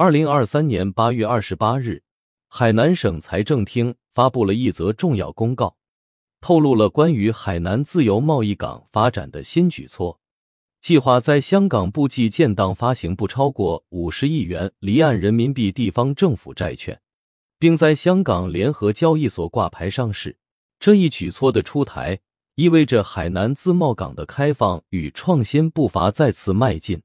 二零二三年八月二十八日，海南省财政厅发布了一则重要公告，透露了关于海南自由贸易港发展的新举措，计划在香港部际建档发行不超过五十亿元离岸人民币地方政府债券，并在香港联合交易所挂牌上市。这一举措的出台，意味着海南自贸港的开放与创新步伐再次迈进。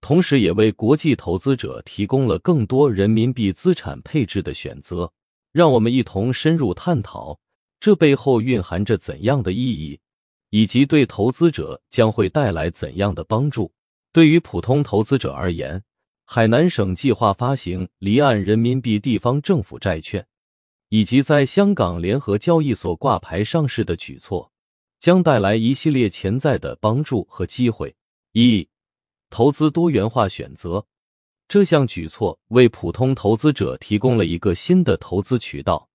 同时，也为国际投资者提供了更多人民币资产配置的选择。让我们一同深入探讨这背后蕴含着怎样的意义，以及对投资者将会带来怎样的帮助。对于普通投资者而言，海南省计划发行离岸人民币地方政府债券，以及在香港联合交易所挂牌上市的举措，将带来一系列潜在的帮助和机会。一投资多元化选择，这项举措为普通投资者提供了一个新的投资渠道，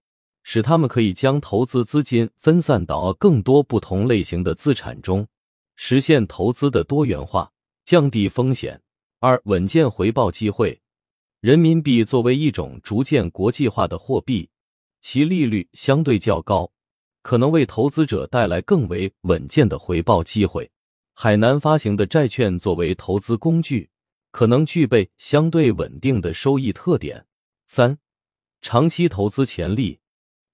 使他们可以将投资资金分散到更多不同类型的资产中，实现投资的多元化，降低风险。二、稳健回报机会，人民币作为一种逐渐国际化的货币，其利率相对较高，可能为投资者带来更为稳健的回报机会。海南发行的债券作为投资工具，可能具备相对稳定的收益特点。三、长期投资潜力，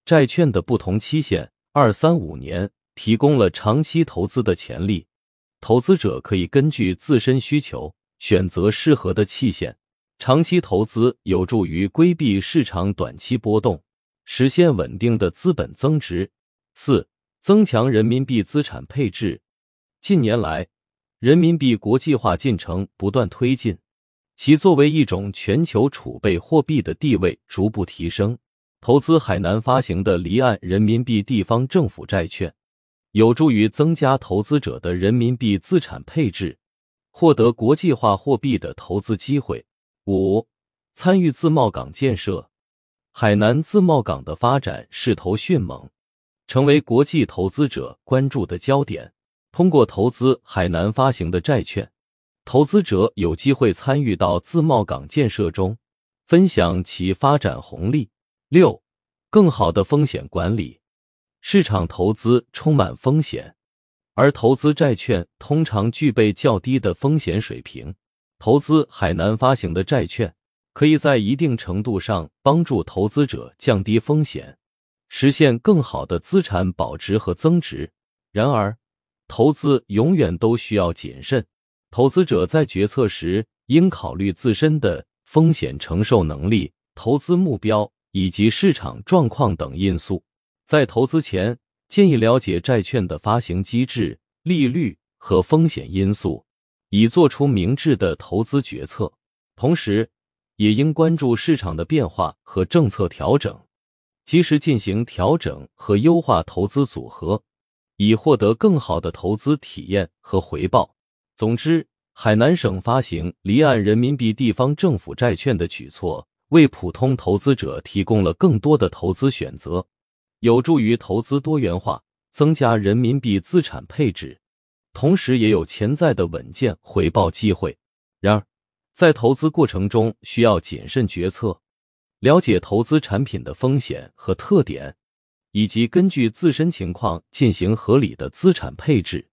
债券的不同期限二三五年提供了长期投资的潜力。投资者可以根据自身需求选择适合的期限。长期投资有助于规避市场短期波动，实现稳定的资本增值。四、增强人民币资产配置。近年来，人民币国际化进程不断推进，其作为一种全球储备货币的地位逐步提升。投资海南发行的离岸人民币地方政府债券，有助于增加投资者的人民币资产配置，获得国际化货币的投资机会。五、参与自贸港建设，海南自贸港的发展势头迅猛，成为国际投资者关注的焦点。通过投资海南发行的债券，投资者有机会参与到自贸港建设中，分享其发展红利。六、更好的风险管理。市场投资充满风险，而投资债券通常具备较低的风险水平。投资海南发行的债券，可以在一定程度上帮助投资者降低风险，实现更好的资产保值和增值。然而，投资永远都需要谨慎，投资者在决策时应考虑自身的风险承受能力、投资目标以及市场状况等因素。在投资前，建议了解债券的发行机制、利率和风险因素，以做出明智的投资决策。同时，也应关注市场的变化和政策调整，及时进行调整和优化投资组合。以获得更好的投资体验和回报。总之，海南省发行离岸人民币地方政府债券的举措，为普通投资者提供了更多的投资选择，有助于投资多元化，增加人民币资产配置，同时也有潜在的稳健回报机会。然而，在投资过程中需要谨慎决策，了解投资产品的风险和特点。以及根据自身情况进行合理的资产配置。